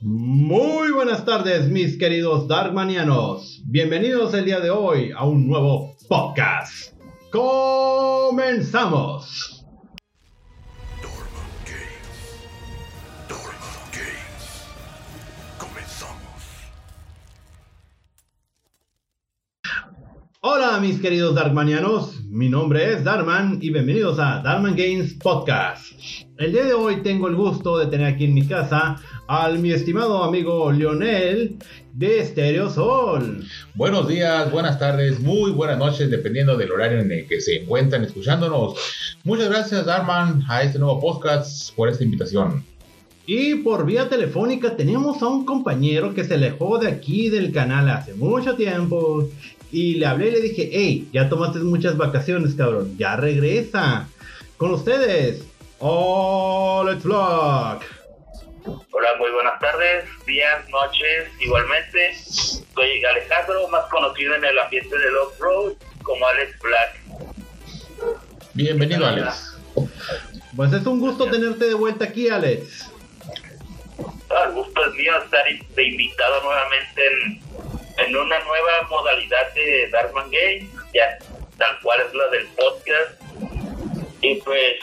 Muy buenas tardes, mis queridos Darkmanianos. Bienvenidos el día de hoy a un nuevo podcast. ¡Comenzamos! Hola mis queridos Darkmanianos, mi nombre es Darman y bienvenidos a Darman Games Podcast. El día de hoy tengo el gusto de tener aquí en mi casa al mi estimado amigo Lionel de Stereo Sol. Buenos días, buenas tardes, muy buenas noches, dependiendo del horario en el que se encuentran escuchándonos. Muchas gracias Darman a este nuevo podcast por esta invitación. Y por vía telefónica tenemos a un compañero que se alejó de aquí del canal hace mucho tiempo y le hablé y le dije, hey, ya tomaste muchas vacaciones, cabrón, ya regresa. Con ustedes, Oh, Let's Vlog. Hola, muy buenas tardes, días, noches, igualmente. Soy Alejandro, más conocido en el ambiente del off-road como Alex Black. Bienvenido, Alex. Pues es un gusto tenerte de vuelta aquí, Alex. Ah, el gusto es mío estar invitado nuevamente en en una nueva modalidad de Darkman Game, ya tal cual es la del podcast. Y pues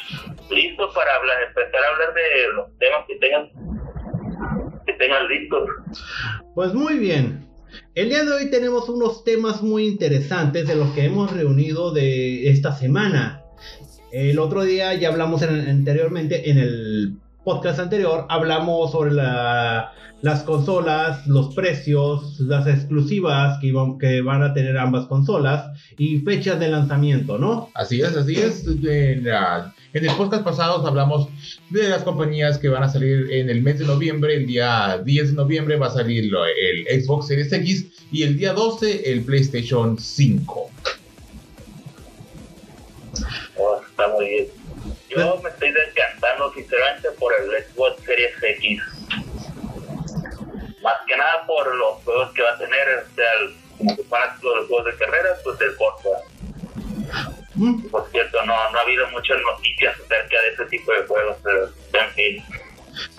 listo para hablar, empezar a hablar de los temas que tengan que tengan listos. Pues muy bien. El día de hoy tenemos unos temas muy interesantes de los que hemos reunido de esta semana. El otro día ya hablamos anteriormente en el podcast anterior hablamos sobre las consolas, los precios, las exclusivas que, que, van a tener ambas consolas y fechas de lanzamiento, ¿no? Así es, así es. En, el podcast pasado hablamos de las compañías que van a salir en el mes de noviembre. El día 10 de noviembre va a salir el Xbox Series X y el día 12 el PlayStation 5. está muy bien. Yo me estoy desgastando sinceramente por el Xbox Series X. Más que nada por los juegos que va a tener, o sea, el, como fanático de los juegos de carreras, pues el Forza. Mm. Por cierto, no, no ha habido muchas noticias acerca de ese tipo de juegos, pero en fin.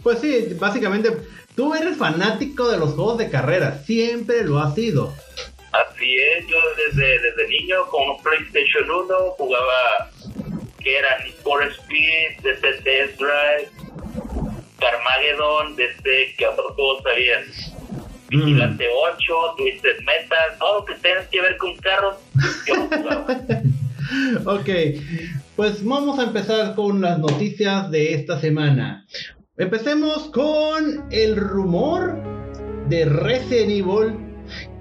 Pues sí, básicamente, tú eres fanático de los juegos de carreras, siempre lo has sido. Así es, yo desde, desde niño con un PlayStation 1 jugaba que era Need Speed, desde Test Drive, Carmageddon, desde que otros juegos sabían. Vigilante 8, Twisted Metal, todo lo que tenga que ver con carros. ok, pues vamos a empezar con las noticias de esta semana. Empecemos con el rumor de Resident Evil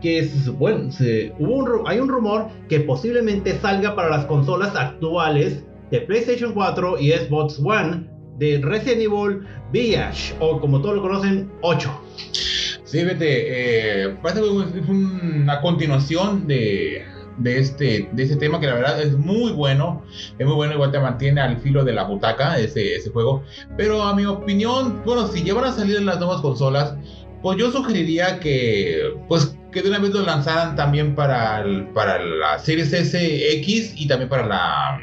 que es, bueno, hubo hay un rumor que posiblemente salga para las consolas actuales de PlayStation 4 y Xbox One de Resident Evil Village, o como todos lo conocen, 8. Sí, vete, eh, parece que es una continuación de, de, este, de este tema que la verdad es muy bueno. Es muy bueno, igual te mantiene al filo de la butaca ese, ese juego. Pero a mi opinión, bueno, si llevan a salir las nuevas consolas, pues yo sugeriría que, pues, que de una vez lo lanzaran también para, para la Series S X y también para la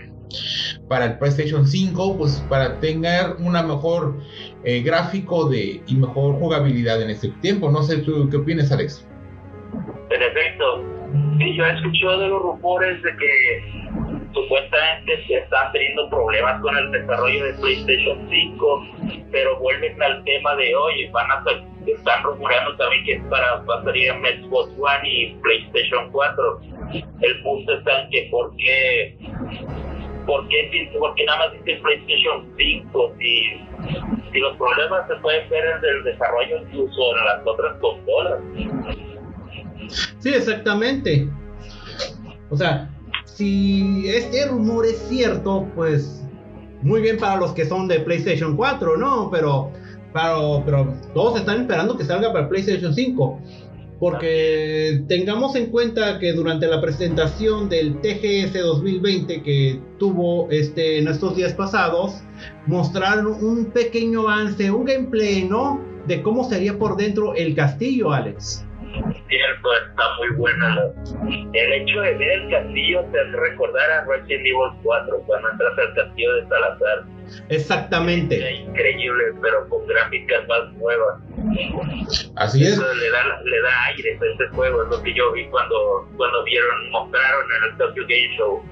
para el PlayStation 5, pues para tener una mejor eh, gráfico de, y mejor jugabilidad en este tiempo. No sé, ¿tú qué opinas, Alex? Perfecto. Sí, yo he escuchado de los rumores de que supuestamente se están teniendo problemas con el desarrollo de PlayStation 5, pero vuelven al tema de hoy, van a están rumorando también que es para va a salir en Xbox One y PlayStation 4. El punto está en que por qué ¿por qué, porque nada más dice PlayStation 5? Si, los problemas se pueden ver en el desarrollo incluso en las otras consolas. Sí, exactamente. O sea, si este rumor es cierto, pues muy bien para los que son de PlayStation 4, ¿no? Pero, pero, pero todos están esperando que salga para PlayStation 5. Porque tengamos en cuenta que durante la presentación del TGS 2020 que tuvo este, en estos días pasados, mostraron un pequeño avance, un gameplay, ¿no? De cómo sería por dentro el castillo, Alex. Cierto, está muy buena. El hecho de ver el castillo te recordar a Resident Evil 4 cuando entras al castillo de Salazar. Exactamente. increíble, pero con gráficas más nuevas Así es. Eso le da, le da aire a este juego, es lo que yo vi cuando, cuando vieron, mostraron en el Tokyo Game Show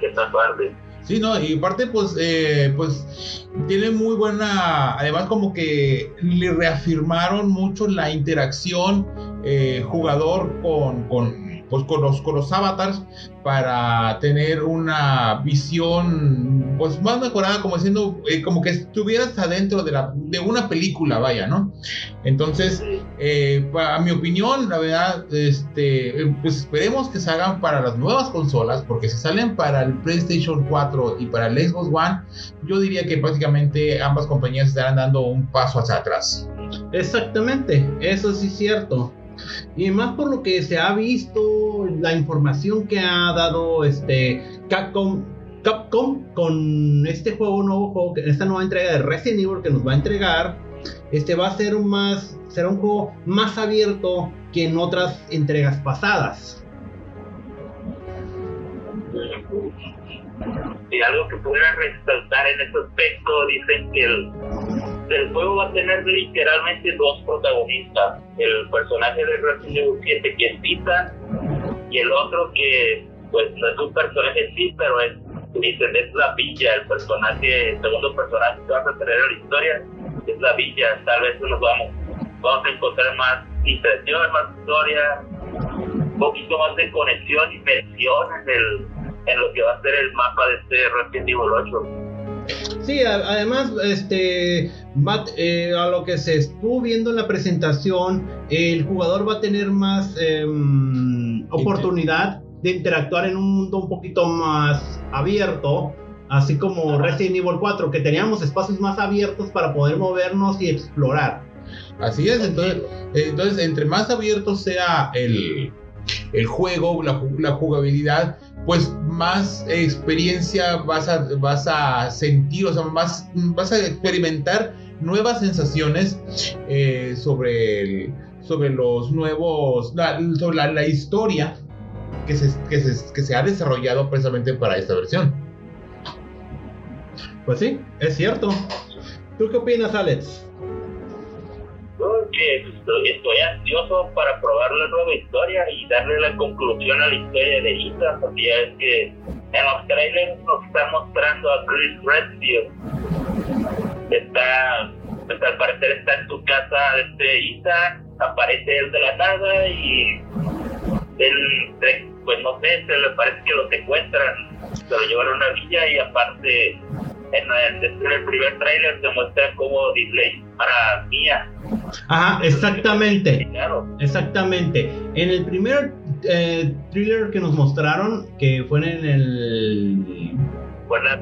esta parte. Sí, no, y aparte, pues, eh, pues, tiene muy buena, además como que le reafirmaron mucho la interacción eh, jugador con, con, pues, con, los, con los avatars para tener una visión pues más mejorada como siendo eh, como que estuvieras adentro de, la, de una película vaya no entonces eh, a mi opinión la verdad este eh, pues esperemos que salgan para las nuevas consolas porque si salen para el PlayStation 4 y para el Xbox One yo diría que prácticamente ambas compañías estarán dando un paso hacia atrás. Exactamente eso sí es cierto y más por lo que se ha visto, la información que ha dado este Capcom, con este juego nuevo juego, esta nueva entrega de Resident Evil que nos va a entregar, este va a ser más, será un juego más abierto que en otras entregas pasadas. Y algo que pudiera resaltar en ese aspecto, dicen que el, el juego va a tener literalmente dos protagonistas. El personaje de Resident Evil 7 que es Tita y el otro que pues no es un personaje sí, pero es, dicen, es la villa, el personaje, el segundo personaje que va a tener en la historia es la villa. Tal vez nos vamos, vamos a encontrar más impresión, más historia, un poquito más de conexión y mención en, el, en lo que va a ser el mapa de este Resident Evil 8. Sí, además, este, eh, a lo que se estuvo viendo en la presentación, el jugador va a tener más em, oportunidad de interactuar en un mundo un poquito más abierto, así como Resident Evil 4, que teníamos espacios más abiertos para poder movernos y explorar. Así es, entonces, entonces entre más abierto sea el, el juego, la, la jugabilidad, pues más experiencia vas a, vas a sentir, o sea, más, vas a experimentar nuevas sensaciones eh, sobre, sobre los nuevos, sobre la, historia que se, que, se, que se ha desarrollado precisamente para esta versión. Pues sí, es cierto. ¿Tú qué opinas, Alex? Que estoy, ansioso para probar la nueva historia y darle la conclusión a la historia de Ita, porque ya es que en los trailers nos está mostrando a Chris Redfield. Está, pues al parecer está en su casa este Ita, aparece él de la nada y él, pues no sé, se le parece que lo secuestran, se lo llevan a una villa y aparte en el, en el primer trailer se muestra como Disney para Mía Ajá, exactamente. Exactamente. En el primer eh, thriller que nos mostraron, que fue en el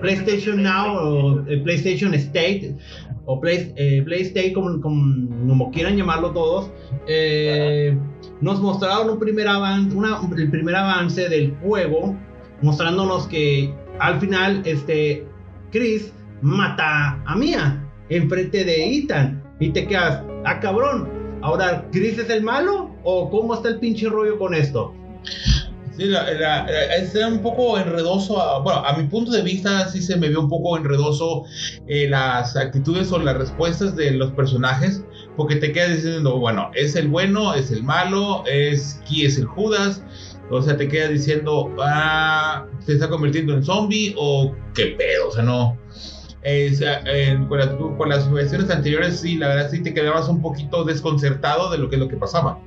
PlayStation Now o PlayStation State, o Play, eh, PlayStation, como, como, quieran llamarlo todos, eh, nos mostraron un primer avance, el primer avance del juego, mostrándonos que al final este Chris mata a Mia enfrente de Ethan y te quedas, ah cabrón, ahora Chris es el malo o cómo está el pinche rollo con esto? Sí, la, es un poco enredoso, bueno, a mi punto de vista sí se me vio un poco enredoso eh, las actitudes o las respuestas de los personajes, porque te quedas diciendo, bueno, es el bueno, es el malo, es quién es el Judas, o sea, te quedas diciendo, ah, se está convirtiendo en zombie o qué pedo, o sea, no, eh, con, las, versiones anteriores, sí, la verdad sí te quedabas un poquito desconcertado de lo que es lo que pasaba.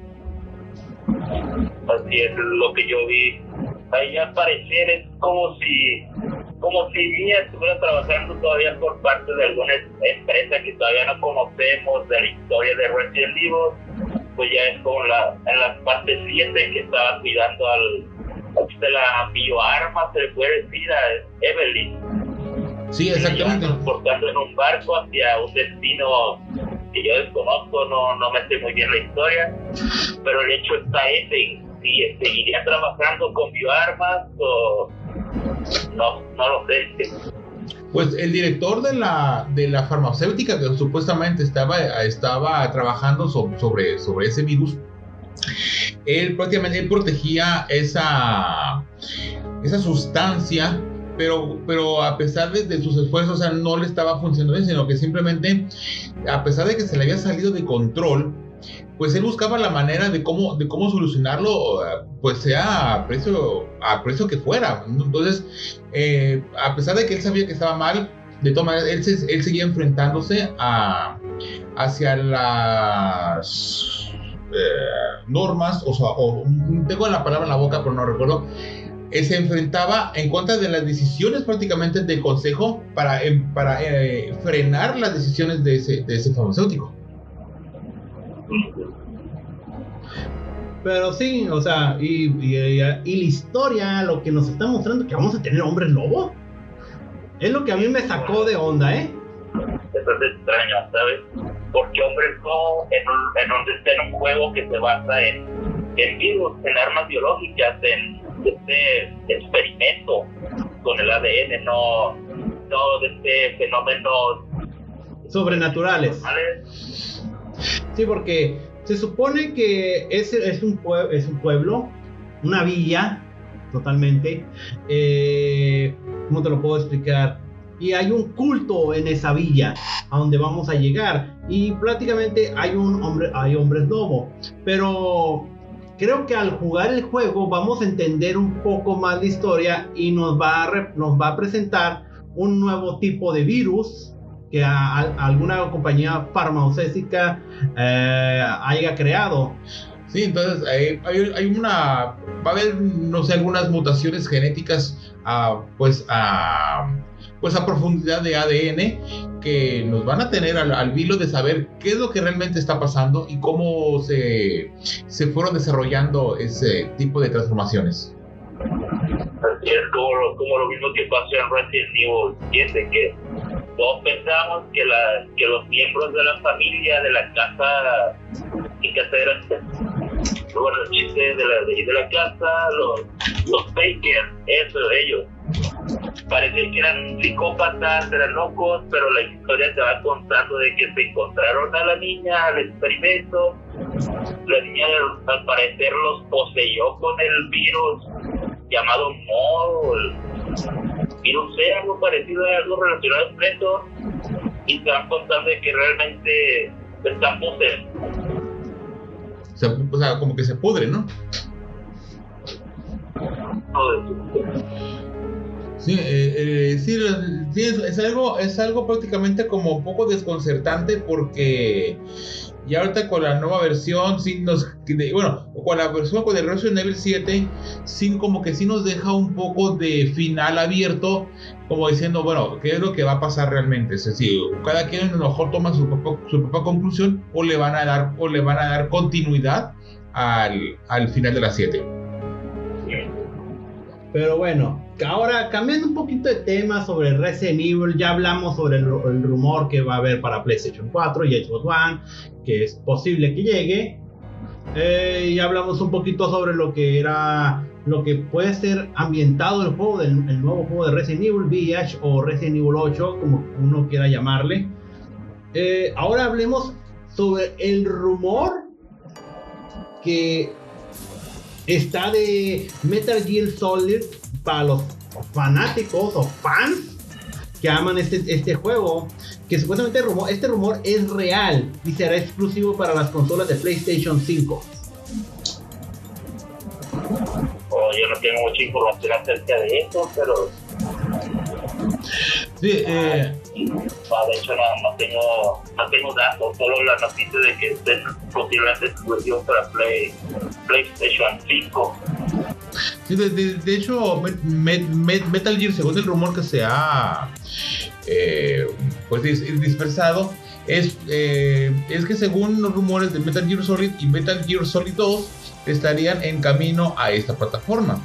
Así es lo que yo vi. Ahí al parecer es como si como si Mia estuviera trabajando todavía por parte de alguna empresa que todavía no conocemos de la historia de Resident Evil, pues ya es como la, en la parte 7 que estaba cuidando al de la bioarma, se le puede decir a Evelyn Sí, exactamente. Transportando en un barco hacia un destino que yo desconozco, no, no me sé muy bien la historia, pero el hecho está ese, si seguiría trabajando con bioarmas o no, no lo sé. Pues el director de la, de la farmacéutica que supuestamente estaba, estaba trabajando sobre, sobre ese virus, él prácticamente él protegía esa, esa sustancia pero, pero a pesar de, sus esfuerzos, o sea, no le estaba funcionando bien, sino que simplemente, a pesar de que se le había salido de control, pues él buscaba la manera de cómo, de cómo solucionarlo, pues sea a precio, a precio que fuera. Entonces, eh, a pesar de que él sabía que estaba mal, de todas maneras, él, él seguía enfrentándose a, hacia las eh, normas, o sea, o, tengo la palabra en la boca, pero no recuerdo, él se enfrentaba en contra de las decisiones prácticamente del consejo para, em, para eh, frenar las decisiones de ese, de ese farmacéutico. Pero sí, o sea, y, y, la historia lo que nos está mostrando que vamos a tener hombres lobo. Es lo que a mí me sacó de onda, ¿eh? Eso es extraño, ¿sabes? Porque hombres no, en, un, en, un, en un juego que se basa en, en virus, en armas biológicas, en este experimento con el ADN, no, no de este fenómeno sobrenaturales. Sí, porque se supone que es, es, un, es un pueblo, una villa, totalmente. Eh, ¿Cómo te lo puedo explicar? Y hay un culto en esa villa a donde vamos a llegar. Y prácticamente hay un hombre, hay hombres lobo. Pero creo que al jugar el juego vamos a entender un poco más la historia y nos va a, nos va a presentar un nuevo tipo de virus que alguna compañía farmacéutica eh, haya creado. Sí, entonces hay, hay, una, va a haber, no sé, algunas mutaciones genéticas, uh, pues, a pues a profundidad de ADN que nos van a tener al, al, vilo de saber qué es lo que realmente está pasando y cómo se, se fueron desarrollando ese tipo de transformaciones. Así es como, como lo mismo que pasó en Resident Evil 7, que todos pensamos que, los miembros de la familia de la casa, ¿qué casa era? Bueno, los chistes de la, de, la casa, los, los eso, ellos parecía que eran psicópatas, eran locos, pero la historia se va contando de que se encontraron a la niña al experimento. La niña al parecer los poseyó con el virus llamado MOL. Virus C, algo parecido a algo relacionado al preso. Y se van contando de que realmente están poseídos. O sea, como que se pudre, ¿no? Sí, eh, eh, sí, es, algo, es algo prácticamente como un poco desconcertante porque ya ahorita con la nueva versión, sí nos, bueno, con la versión con el Resident Evil 7, sí como que sí nos deja un poco de final abierto, como diciendo, bueno, ¿qué es lo que va a pasar realmente? Es decir, cada quien a lo mejor toma su propia, su propia conclusión o le van a dar, o le van a dar continuidad al, al final de la 7. Pero bueno, ahora cambiando un poquito de tema sobre Resident Evil, ya hablamos sobre el, rumor que va a haber para PlayStation 4 y Xbox One, que es posible que llegue. Eh, y hablamos un poquito sobre lo que era lo que puede ser ambientado el juego del el nuevo juego de Resident Evil Village o Resident Evil 8 como uno quiera llamarle eh, ahora hablemos sobre el rumor que está de Metal Gear Solid para los fanáticos o fans que aman este, este juego. Que supuestamente rumor, este rumor es real y será exclusivo para las consolas de PlayStation 5. Oh, yo no tengo mucha información acerca de eso, pero Sí, eh... Ah, de hecho no, no, tengo, no tengo datos, solo la noticia de que estén posiblemente exclusivos para Play, PlayStation 5. De hecho, Metal Gear, según el rumor que se ha eh, pues dispersado, es, eh, es que según los rumores de Metal Gear Solid y Metal Gear Solid 2 estarían en camino a esta plataforma.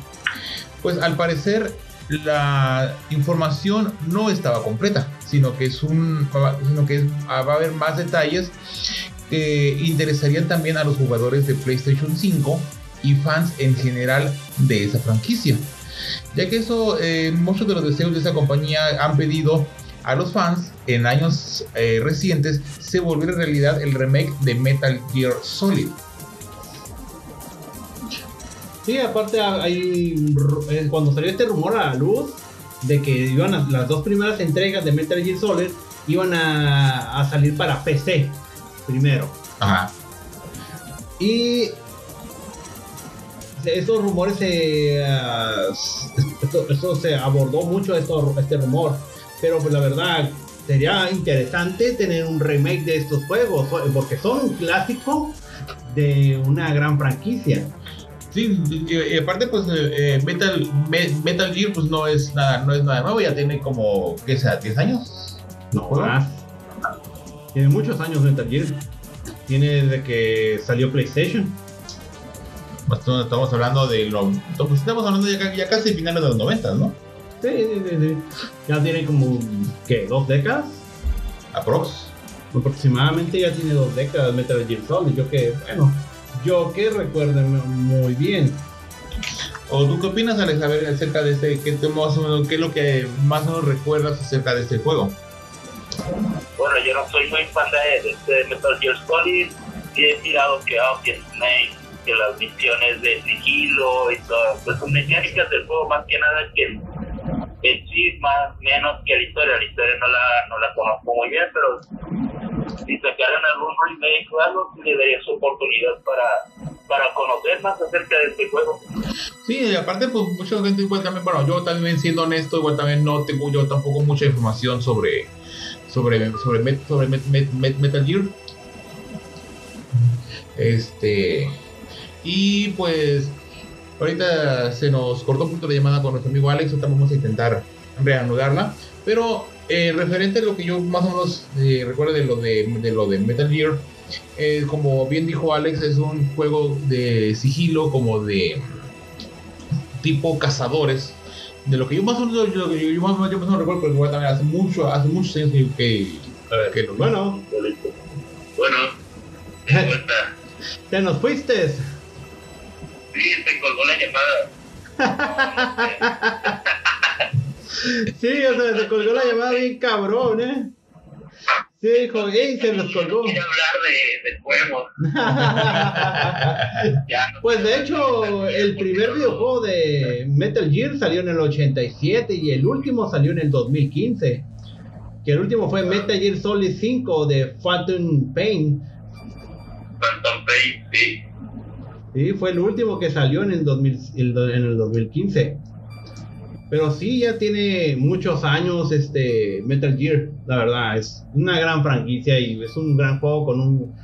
Pues al parecer la información no estaba completa, sino que es un sino que va a haber más detalles que interesarían también a los jugadores de PlayStation 5 y fans en general de esa franquicia. Ya que eso, eh, muchos de los deseos de esa compañía han pedido a los fans en años eh, recientes se volviera realidad el remake de Metal Gear Solid. Sí, aparte hay, eh, cuando salió este rumor a la luz, de que iban a- las dos primeras entregas de Metal Gear Solid iban a, a salir para PC primero. Ajá. Y estos rumores se. ah, esto, esto se abordó mucho esto, este rumor. Pero pues la verdad, sería interesante tener un remake de estos juegos. Porque son un clásico de una gran franquicia. Sí, y, aparte pues eh, eh, Metal, Me- Metal Gear pues no es nada, no es nada nuevo, ya tiene como, ¿qué sea? ¿10 años? No ¿Juego? más. Tiene muchos años Metal Gear. Tiene desde que salió PlayStation. Pues, Estamos hablando de lo, pues, estamos hablando ya, ya casi finales de los 90, ¿no? Sí, sí, sí, sí. Ya tiene como, ¿qué? ¿Dos décadas? Aprox. Aproximadamente ya tiene dos décadas Metal Gear Solid. Yo que, bueno, yo que recuerdo muy bien. ¿O tú qué opinas, Alex, a ver, acerca de este, qué, te- más o menos, qué es lo que más o menos recuerdas acerca de este juego? Bueno, yo no soy muy fan de, de este Metal Gear Solid. Sí he tirado que, ah, que Snake, que las misiones de sigilo y todo. Pues son mecánicas del juego más que nada que en sí más menos que la historia. La historia no la, no la conozco muy bien, pero si sacaran algún remake o algo, le daría su oportunidad para, para conocer más acerca de este juego. Sí, y aparte, pues mucha gente igual también, bueno, yo también siendo honesto, igual también no tengo yo tampoco mucha información sobre sobre sobre, Met- sobre Met- Met- Metal Gear. Este y pues ahorita se nos cortó un punto de llamada con nuestro amigo Alex, ahorita vamos a intentar reanudarla, pero eh, referente a lo que yo más o menos eh, recuerdo de lo de, de lo de Metal Gear, eh, como bien dijo Alex, es un juego de sigilo, como de tipo cazadores. De lo que yo más o menos, yo, yo- yo más, o menos- yo más o menos recuerdo, porque igual también hace mucho, hace muchos años que, que, que lo. Bueno, Bueno, te nos fuiste. Sí, se colgó la llamada. Sí, o sea, se colgó la llamada bien cabrón, ¿eh? Sí, dijo, ¡ey! Se nos colgó. Quiero hablar de, de juegos. Ya, no Pues de hecho, el primer videojuego de Metal Gear salió en el 87 y el último salió en el 2015. Que el último fue Metal Gear Solid 5 de Phantom Pain. Phantom Pain, sí. Sí, fue el último que salió en el, 2000 el do- en el 2015. Pero sí, ya tiene muchos años este Metal Gear, la verdad. Es una gran franquicia y es un gran juego con un,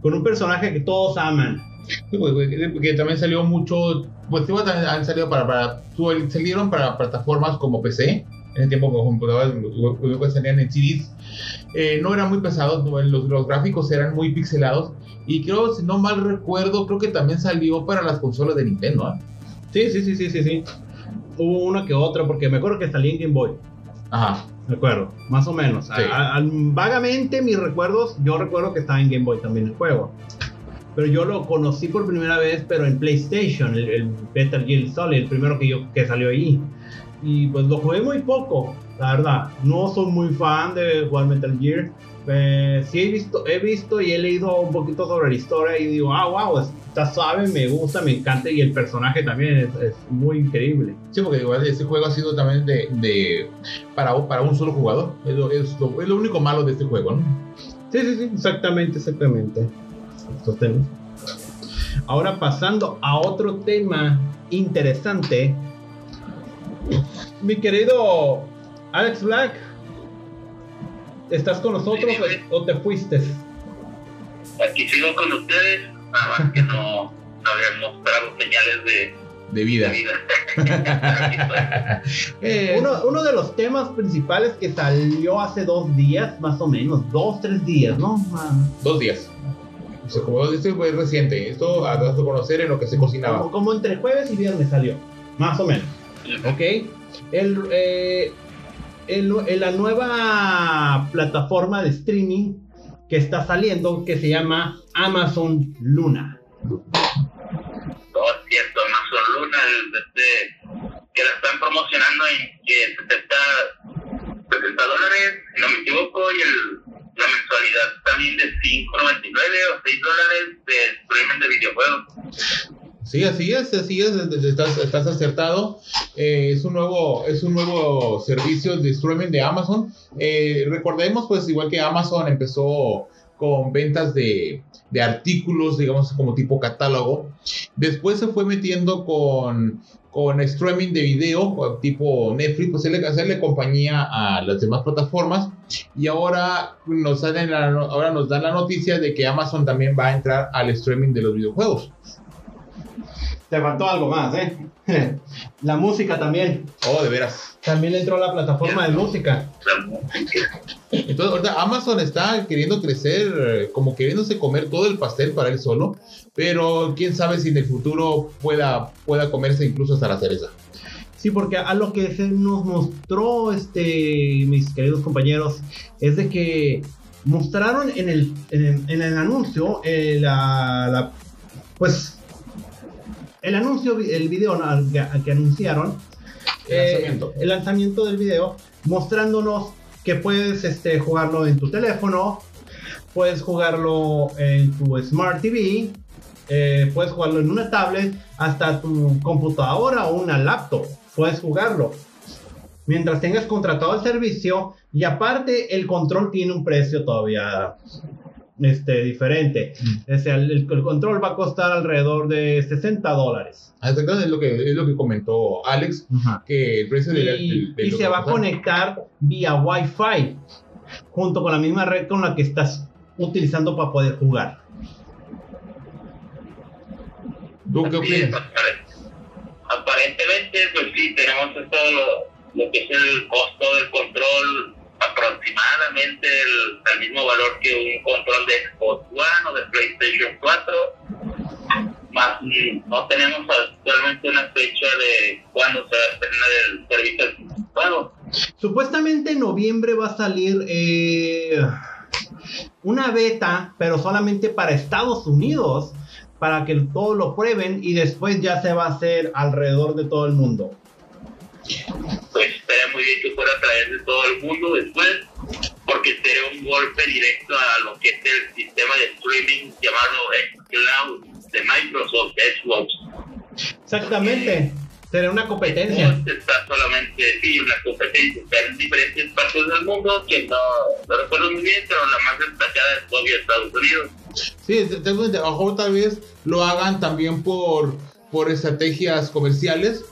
con un personaje que todos aman. Sí, pues, güey, que, que también salió mucho, pues han salido para, para salieron para plataformas como PC, en el tiempo con computadoras, salían en CDs, Eh, no eran muy pesados, los, los gráficos eran muy pixelados, y creo, si no mal recuerdo, creo que también salió para las consolas de Nintendo, ¿ah? Sí, sí, sí, sí, sí, sí. Hubo una que otra, porque me acuerdo que salía en Game Boy. Ajá, Me acuerdo, más o menos. Sí. a- a- vagamente mis recuerdos, yo recuerdo que estaba en Game Boy también el juego. Pero yo lo conocí por primera vez, pero en PlayStation, el, el Metal Gear Solid, el primero que yo que salió ahí. Y pues lo jugué muy poco, la verdad. No soy muy fan de jugar Metal Gear. Eh, sí he visto, he visto y he leído un poquito sobre la historia y digo, ah, wow, está suave, me gusta, me encanta y el personaje también es, es muy increíble. sí, porque igual este juego ha sido también de, de para, para un solo jugador, es lo, es lo- es lo único malo de este juego, ¿no? Sí, sí, sí, exactamente, exactamente. Estos temas. Ahora pasando a otro tema interesante. Mi querido Alex Black, ¿estás con nosotros o- o te fuiste? Aquí sigo con ustedes, nada más que no, no habían mostrado señales de, De de vida. Eh, Uno, uno de los temas principales que salió hace dos días, más o menos, dos, tres días, ¿no? Ah, Dos días. O sea, como esto fue reciente, esto a dado a conocer en lo que se cocinaba. Como, como entre jueves y viernes salió, más o menos. ¿ok? El, eh, el- la nueva plataforma de streaming que está saliendo que se llama Amazon Luna. No es cierto, Amazon Luna, el, este, que la están promocionando en que 70, 70 dólares, si no me equivoco, y el, la mensualidad también de 5.99 o 6 dólares de streaming de videojuegos. Sí, así es, así es, estás, estás acertado. Eh, es, un nuevo, es un nuevo servicio de streaming de Amazon. Eh, recordemos, pues, igual que Amazon empezó con ventas de, de artículos, digamos, como tipo catálogo. Después se fue metiendo con, con streaming de video, tipo Netflix, pues hacerle, hacerle compañía a las demás plataformas. Y ahora nos, dan la, ahora nos dan la noticia de que Amazon también va a entrar al streaming de los videojuegos. Te faltó algo más, ¿eh? la música también. Oh, de veras. También entró la plataforma de música. Entonces, ahorita Amazon está queriendo crecer, como queriéndose comer todo el pastel para él solo, pero quién sabe si en el futuro pueda, pueda comerse incluso hasta la cereza. Sí, porque a lo que se nos mostró, este, mis queridos compañeros, es de que mostraron en el, en, el anuncio eh, la, la, pues el anuncio, el video que, anunciaron, eh, el lanzamiento. del video, mostrándonos que puedes este, jugarlo en tu teléfono, puedes jugarlo en tu Smart TV, eh, puedes jugarlo en una tablet, hasta tu computadora o una laptop, puedes jugarlo. Mientras tengas contratado el servicio y aparte el control tiene un precio todavía este, diferente. Mm. el, control va a costar alrededor de 60 dólares. Ah, es lo que, es lo que comentó Alex, que el precio y, y se va a conectar vía Wi-Fi, junto con la misma red con la que estás utilizando para poder jugar. Aparentemente, pues sí, tenemos todo lo, lo que es el costo del control aproximadamente el, mismo valor que un control de Xbox One o de PlayStation 4. Más, no tenemos actualmente una fecha de cuándo se va a estrenar el servicio bueno. Supuestamente en noviembre va a salir eh, una beta, pero solamente para Estados Unidos, para que todos lo prueben y después ya se va a hacer alrededor de todo el mundo pues estaría muy bien que fuera a través de todo el mundo después, porque sería un golpe directo a lo que es el sistema de streaming llamado Cloud de Microsoft Xbox. Exactamente. Sería una competencia. está solamente, sí, una competencia. Está en diferentes partes del mundo que no, no recuerdo muy bien, pero la más destacada es todavía Estados Unidos. Sí, a lo tal vez lo hagan también por, por estrategias comerciales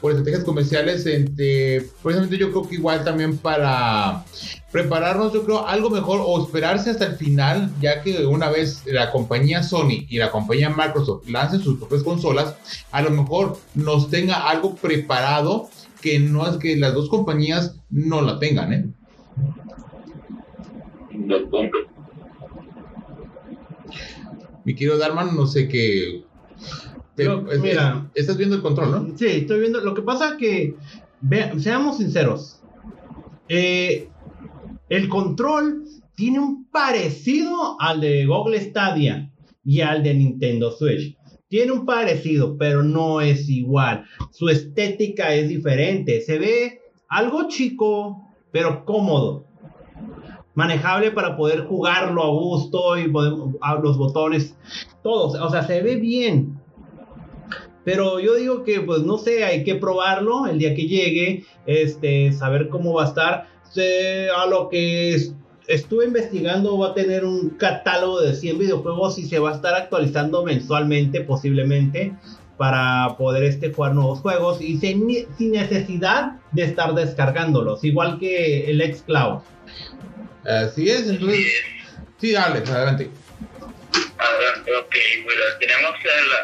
por estrategias comerciales, entre, precisamente yo creo que igual también para prepararnos, yo creo, algo mejor o esperarse hasta el final, ya que una vez la compañía Sony y la compañía Microsoft lancen sus propias consolas, a lo mejor nos tenga algo preparado que no es que las dos compañías no la tengan, ¿eh? Mi querido Darman, no sé qué, mira, estás viendo el control, ¿no? Sí, estoy viendo. Lo que pasa que, seamos sinceros, eh, el control tiene un parecido al de Google Stadia y al de Nintendo Switch. Tiene un parecido, pero no es igual. Su estética es diferente. Se ve algo chico, pero cómodo. Manejable para poder jugarlo a gusto y los botones, todos. O sea, se ve bien. Pero yo digo que, pues no sé, hay que probarlo el día que llegue, este, saber cómo va a estar. a lo que estuve investigando, va a tener un catálogo de 100 videojuegos y se va a estar actualizando mensualmente, posiblemente, para poder este, jugar nuevos juegos y sin, necesidad de estar descargándolos, igual que el xCloud. Así es, entonces. Sí, Alex, adelante. Ok, bueno, tenemos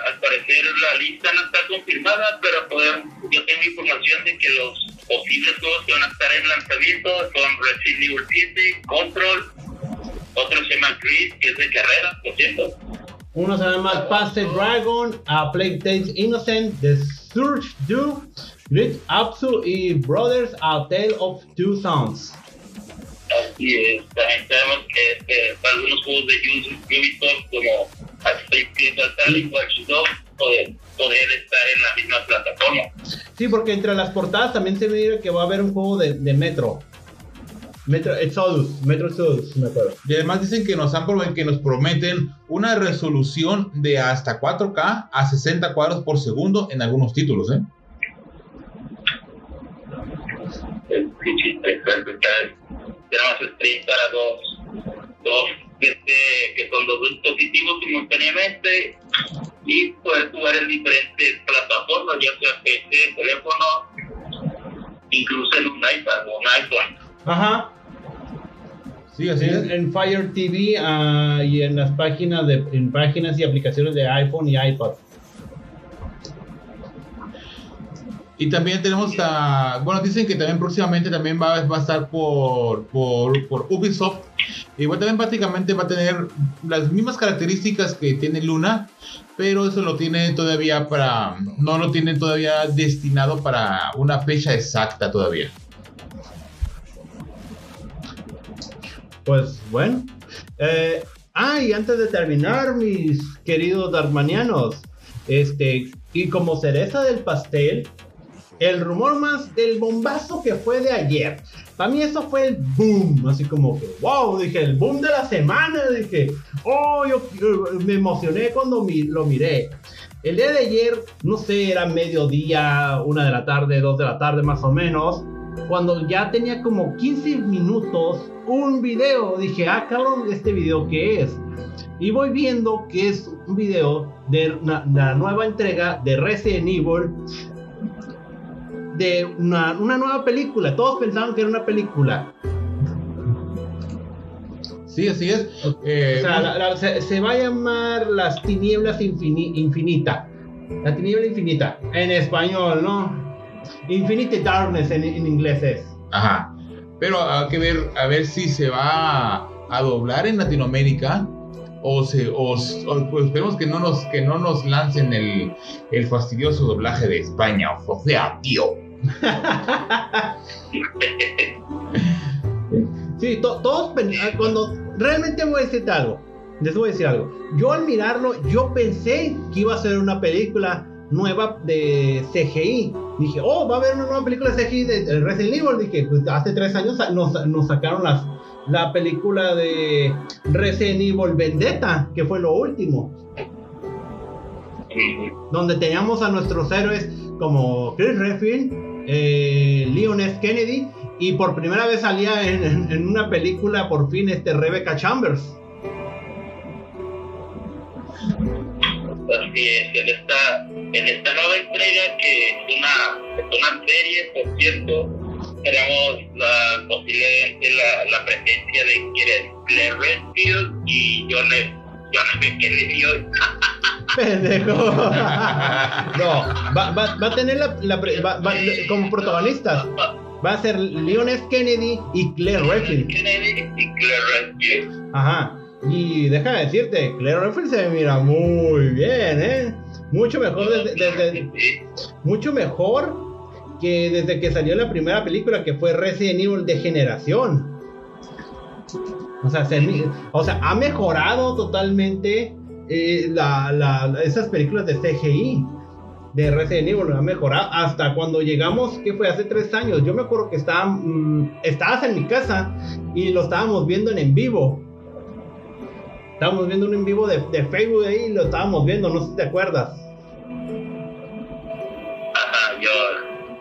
al parecer la lista no está confirmada, pero podemos, yo tengo información de que los posibles juegos que van a estar en lanzamiento son Resident Evil 7, Control, otro se llama Chris, que es de carrera, por cierto. Uno se llama Past Dragon, a Plague Tales Innocent, The Surge 2, Great Apsu y Brothers, A Tale of Two Sons. Así es, también sabemos que, que algunos juegos de Ubisoft como poder, poder estar en la misma plataforma. Sí, porque entre las portadas también se ve que va a haber un juego de, de Metro. Metro Exodus, Metro Exodus, me acuerdo. Y además dicen que nos, han promet- que nos prometen una resolución de hasta 4K a 60 cuadros por segundo en algunos títulos, ¿eh? Sí, sí, Tenemos stream para dos, dos este, que son dos dispositivos simultáneamente y puedes jugar en diferentes plataformas, ya sea PC, teléfono, incluso en un iPad o un iPhone. Ajá. Sí, así En, es. en Fire TV ah, y en las páginas de en páginas y aplicaciones de iPhone y iPad. Y también tenemos, a, bueno, dicen que también próximamente también va, a estar por, por, por Ubisoft. Igual también prácticamente va a tener las mismas características que tiene Luna, pero eso lo tiene todavía para, no lo tiene todavía destinado para una fecha exacta todavía. Pues bueno. Eh, ah, y antes de terminar, mis queridos darmanianos, este, y como cereza del pastel, el rumor más del bombazo que fue de ayer. Para mí eso fue el boom, así como que, wow, dije, el boom de la semana, dije, oh, yo, yo me emocioné cuando lo miré. El día de ayer, no sé, era mediodía, una de la tarde, dos de la tarde más o menos, cuando ya tenía como 15 minutos un video, dije, ah, cabrón, ¿este video qué es? Y voy viendo que es un video de la nueva entrega de Resident Evil, de una, una nueva película. Todos pensaban que era una película. Sí, así es. Eh, O sea, la- la- se, se va a llamar Las Tinieblas Infini- Infinita. La Tiniebla Infinita. En español, ¿no? Infinite Darkness en, en inglés es. Ajá. Pero hay que ver a ver si se va a, doblar en Latinoamérica o se o, o- pues esperemos que no nos que no nos lancen el, el fastidioso doblaje de España. O sea, tío. Sí, to- todos ah, cuando realmente voy a decirte algo, les voy a decir algo. Yo al mirarlo, yo pensé que iba a ser una película nueva de CGI. Dije, oh, va a haber una nueva película de CGI de, de Resident Evil. Dije, pues hace tres años nos, nos sacaron las, la película de Resident Evil Vendetta, que fue lo último. Donde teníamos a nuestros héroes como Chris Redfield, eh, Leon S. Kennedy y por primera vez salía en, una película por fin este Rebecca Chambers. Así es, en esta, en esta nueva entrega que es una, es una serie, por cierto, tenemos la, posiblemente la, la presencia de Claire Redfield y John F. John F. Kennedy. Pendejo. no, va, va- va a tener la, la va- va- como protagonistas. Va a ser Leon S. Kennedy y Claire Redfield. Kennedy y Claire Redfield. Ajá. Y déjame decirte, Claire Redfield se mira muy bien, ¿eh? Mucho mejor desde, mucho mejor que desde que salió la primera película que fue Resident Evil de generación. O sea, se o sea, ha mejorado totalmente eh, la- la- esas películas de CGI de Resident Evil, ha mejorado hasta cuando llegamos, que fue hace tres años. Yo me acuerdo que estaba, mm, estabas en mi casa y lo estábamos viendo en en vivo. Estábamos viendo un en vivo de, de Facebook ahí y lo estábamos viendo, no sé si te acuerdas. Ajá, yo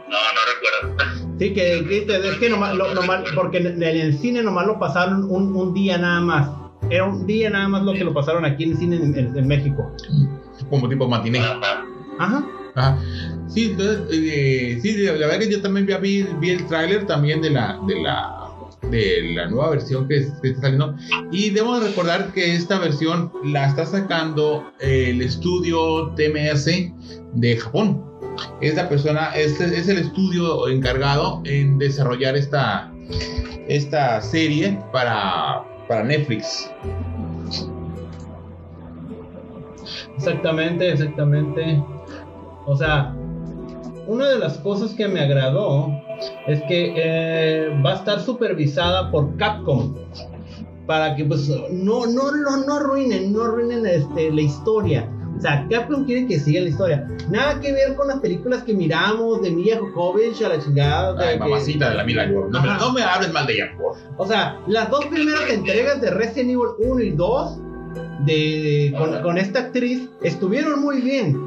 no, no recuerdo. Sí, que, que- que- es que nomás, lo- nomás- porque en, en el cine nomás lo pasaron un, un día nada más. Era un día nada más lo que lo pasaron aquí en el cine en, en- en México. Como tipo matiné. Ajá. Ajá. Sí, entonces, eh, sí, la verdad que yo también vi, vi el tráiler también de la, de la de la nueva versión que, es- que está saliendo y debemos recordar que esta versión la está sacando el estudio TMS de Japón. Es la persona, es, es el estudio encargado en desarrollar esta, esta serie para, para Netflix. Exactamente, exactamente. O sea, una de las cosas que me agradó es que eh, va a estar supervisada por Capcom. Para que pues no, no, no, no arruinen, no arruinen este, la historia. O sea, Capcom quiere que siga la historia. Nada que ver con las películas que miramos de Mia Jovovich a la chingada. de Ay, que- mamacita de la Mila. No, no me hables mal de ella, por favor. O sea, las dos primeras entregas de Resident Evil 1 y 2 de, con, con esta actriz estuvieron muy bien.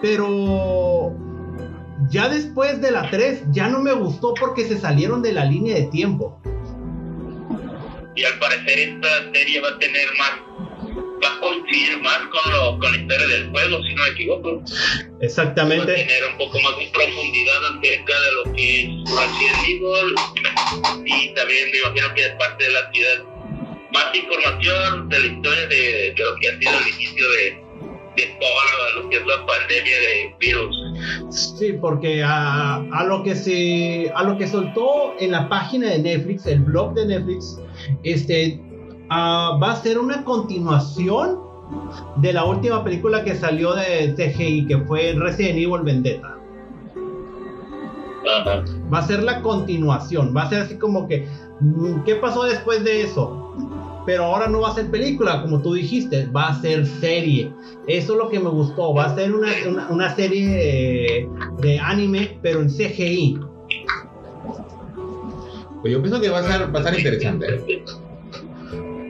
Pero ya después de la 3 ya no me gustó porque se salieron de la línea de tiempo. Y al parecer esta serie va a tener más, va a coincidir más con, lo, con la historia del juego, si no me equivoco. Va a Exactamente. tener un poco más de profundidad acerca de lo que es Resident Evil. Y también me imagino que es parte de la ciudad. Más información de la historia de, de lo que ha sido el inicio de, de toda lo que es la pandemia de virus. Sí, porque a, a lo que se a lo que soltó en la página de Netflix, el blog de Netflix, este ah, va a ser una continuación de la última película que salió de CGI, que fue Resident Evil Vendetta. Ajá. Va a ser la continuación, va a ser así como que mm, ¿qué pasó después de eso? Pero ahora no va a ser película, como tú dijiste, va a ser serie. Eso es lo que me gustó, va a ser una, una, una serie de, de anime, pero en CGI. Pues yo pienso que va a estar, va a estar interesante.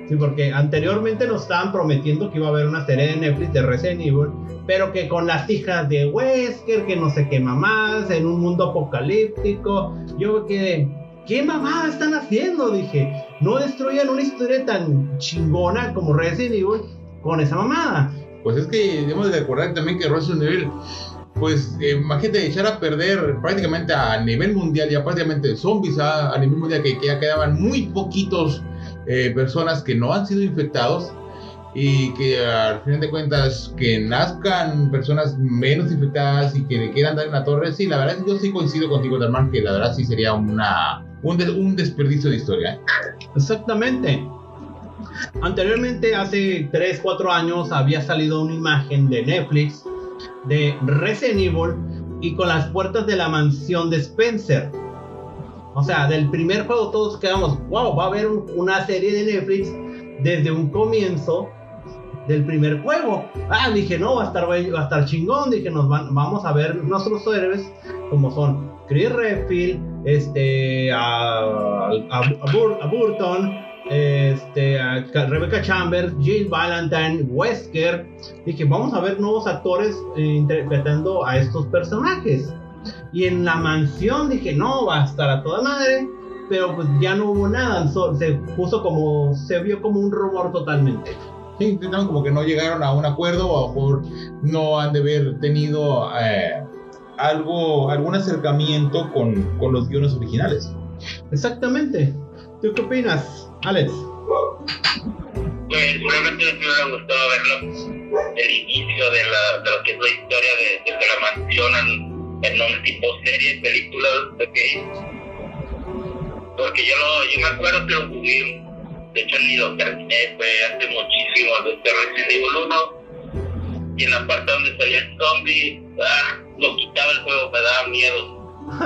Sí, porque anteriormente nos estaban prometiendo que iba a haber una serie de Netflix de Resident Evil, pero que con las hijas de Wesker, que no sé qué mamás, en un mundo apocalíptico. Yo quedé, ¿qué mamá están haciendo? Dije, no destruyan una historia tan chingona como Resident Evil con esa mamada. Pues es que debemos de recordar también que Resident Evil, pues eh, imagínate echar a perder prácticamente a nivel mundial, ya prácticamente zombies a, nivel mundial, que ya quedaban muy poquitos eh, personas que no han sido infectados y que al final de cuentas que nazcan personas menos infectadas y que le quieran dar en la torre, sí, la verdad yo sí coincido contigo, Darman, que la verdad sí sería una, un, un desperdicio de historia. ¿eh? Exactamente. Anteriormente, hace 3, 4 años, había salido una imagen de Netflix de Resident Evil y con las puertas de la mansión de Spencer. O sea, del primer juego todos quedamos, wow, va a haber un- una serie de Netflix desde un comienzo del primer juego. Ah, dije, no, va a estar, va a estar chingón. Dije, nos van, vamos a ver nuestros héroes como son Chris Redfield, este, a, a, a Bur- a Burton, este, a Ca- Rebecca Chambers, Jill Valentine, Wesker. Dije, vamos a ver nuevos actores eh, interpretando a estos personajes. Y en la mansión dije, no, va a estar a toda madre. Pero pues ya no hubo nada, so- se puso como, se vio como un rumor totalmente. Sí, intentaron como que no llegaron a un acuerdo o a lo mejor no han de haber tenido eh, algo, algún acercamiento con, con los guiones originales. Exactamente. ¿Tú qué opinas, Alex? Pues realmente me hubiera gustado verlo el inicio de, la, de lo que es la historia de, desde la mansión en, un tipo serie, película, ¿ok? Porque yo, lo, yo me acuerdo que lo jugué, de hecho ni lo terminé, fue hace muchísimo, desde Resident Evil 1, y en la parte donde salía el zombie, ah, lo quitaba el juego, me daba miedo.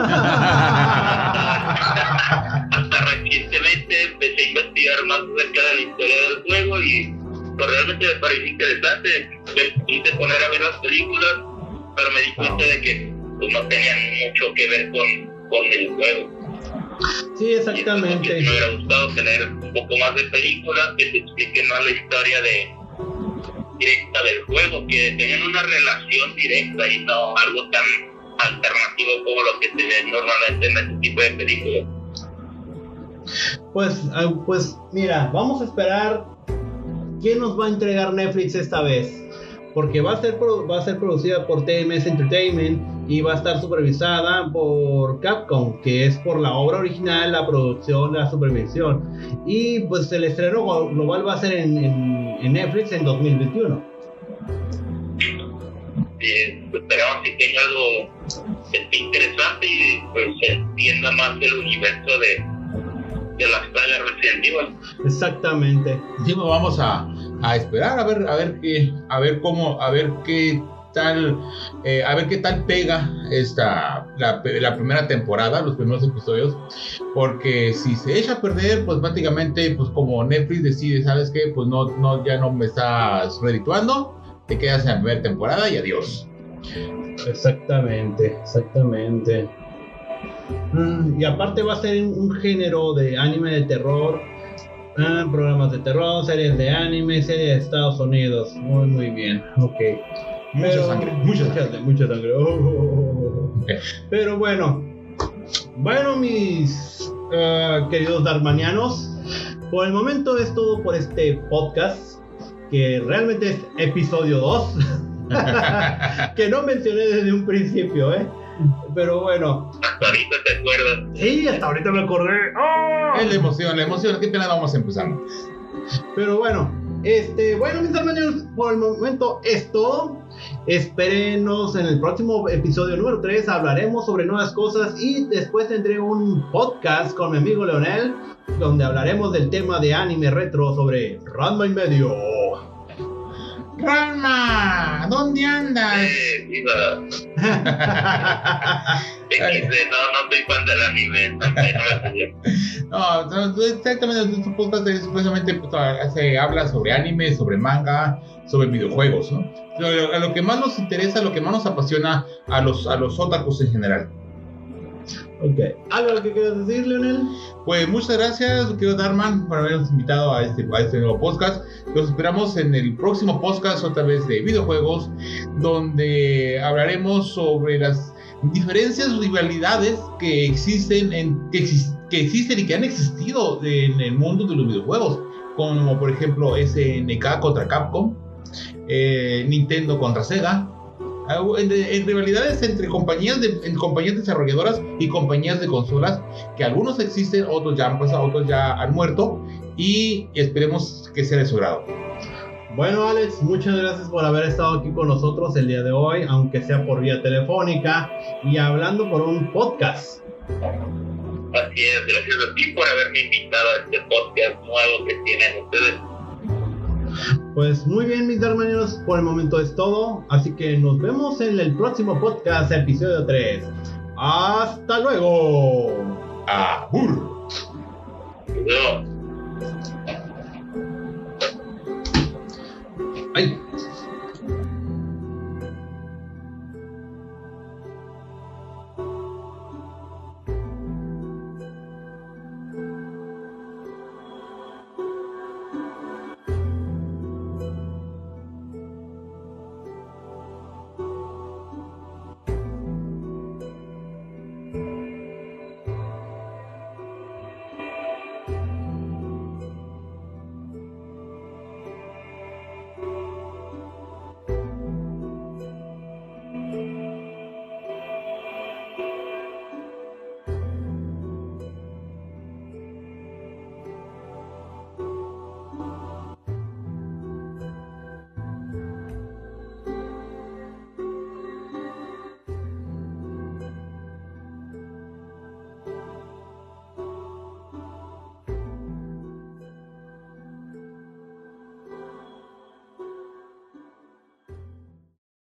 Hasta recientemente empecé a investigar más acerca de la historia del juego y pues, realmente me pareció interesante. Me quise poner a ver las películas, pero me di cuenta de que pues, no tenían mucho que ver con, con el juego. Sí, exactamente. Me hubiera gustado tener un poco más de películas que te expliquen más la historia de directa del juego, que tengan una relación directa y no algo tan alternativo como lo que se ve normalmente en este tipo de películas. Pues, ah, pues mira, vamos a esperar quién nos va a entregar Netflix esta vez. Porque va a ser, va a ser producida por TMS Entertainment y va a estar supervisada por Capcom, que es por la obra original, la producción, la supervisión. Y pues el estreno glo- global va a ser en, en- en Netflix en 2021. Eh, esperamos que tenga algo este, interesante y pues se entienda más del universo de, de la saga Resident Evil. Exactamente. Sí, pues vamos a, a esperar a ver, a ver qué, a ver cómo, a ver qué tal, eh, a ver qué tal pega esta la, primera temporada, los primeros episodios, porque si se echa a perder, pues prácticamente, pues como Netflix decide, sabes qué, pues no, no, ya no me estás redituando, te quedas en la primera temporada y adiós. Exactamente, exactamente. Mm, y aparte va a ser un género de anime de terror, ah, programas de terror, series de anime, series de Estados Unidos. Muy, muy bien, ok. Mucha Pero- sangre, mucha sangre. mucha sangre. Oh, oh, oh, oh. Pero bueno, bueno mis ah, queridos darmanianos, por el momento es todo por este podcast, que realmente es episodio 2, que no mencioné desde un principio, ¿eh? Pero bueno, Hasta ahorita te acuerdas. sí, hasta ahorita me acordé. ¡Ah! Es la emoción, la emoción. Qué pena vamos empezando. Pero bueno, este, bueno, mis hermanos, por el momento es todo. Espérenos en el próximo episodio número 3. Hablaremos sobre nuevas cosas y después tendré un podcast con mi amigo Leonel, donde hablaremos del tema de anime retro sobre Ranma y medio. Ranma, ¿dónde andas? Eh, viva. XD, no, no soy fan del anime. no, No, exactamente, nuestro podcast es precisamente pues, a- se habla sobre anime, sobre manga, sobre videojuegos, ¿no? Lo- A lo que más nos interesa, lo que más nos apasiona a los, a los otakus en general. Ok, ¿algo que quieras decir, Leonel? Pues muchas gracias, querido Darman, por habernos invitado a este, a este nuevo podcast. Los esperamos en el próximo podcast, otra vez de videojuegos, donde hablaremos sobre las diferencias, rivalidades que existen, en, que, exis- que existen y que han existido en el mundo de los videojuegos, como por ejemplo SNK contra Capcom, eh, Nintendo contra Sega. Ah, En, en rivalidades entre compañías, de, en compañías desarrolladoras y compañías de consolas que algunos existen, otros ya han pasado, otros ya han muerto y esperemos que sea de su grado. Bueno, Alex, muchas gracias por haber estado aquí con nosotros el día de hoy, aunque sea por vía telefónica y hablando por un podcast. Así es, gracias a ti por haberme invitado a este podcast nuevo que tienen ustedes. Pues muy bien, mis hermanos, por el momento es todo. Así que nos vemos en el próximo podcast, episodio 3. ¡Hasta luego! ¡Abur!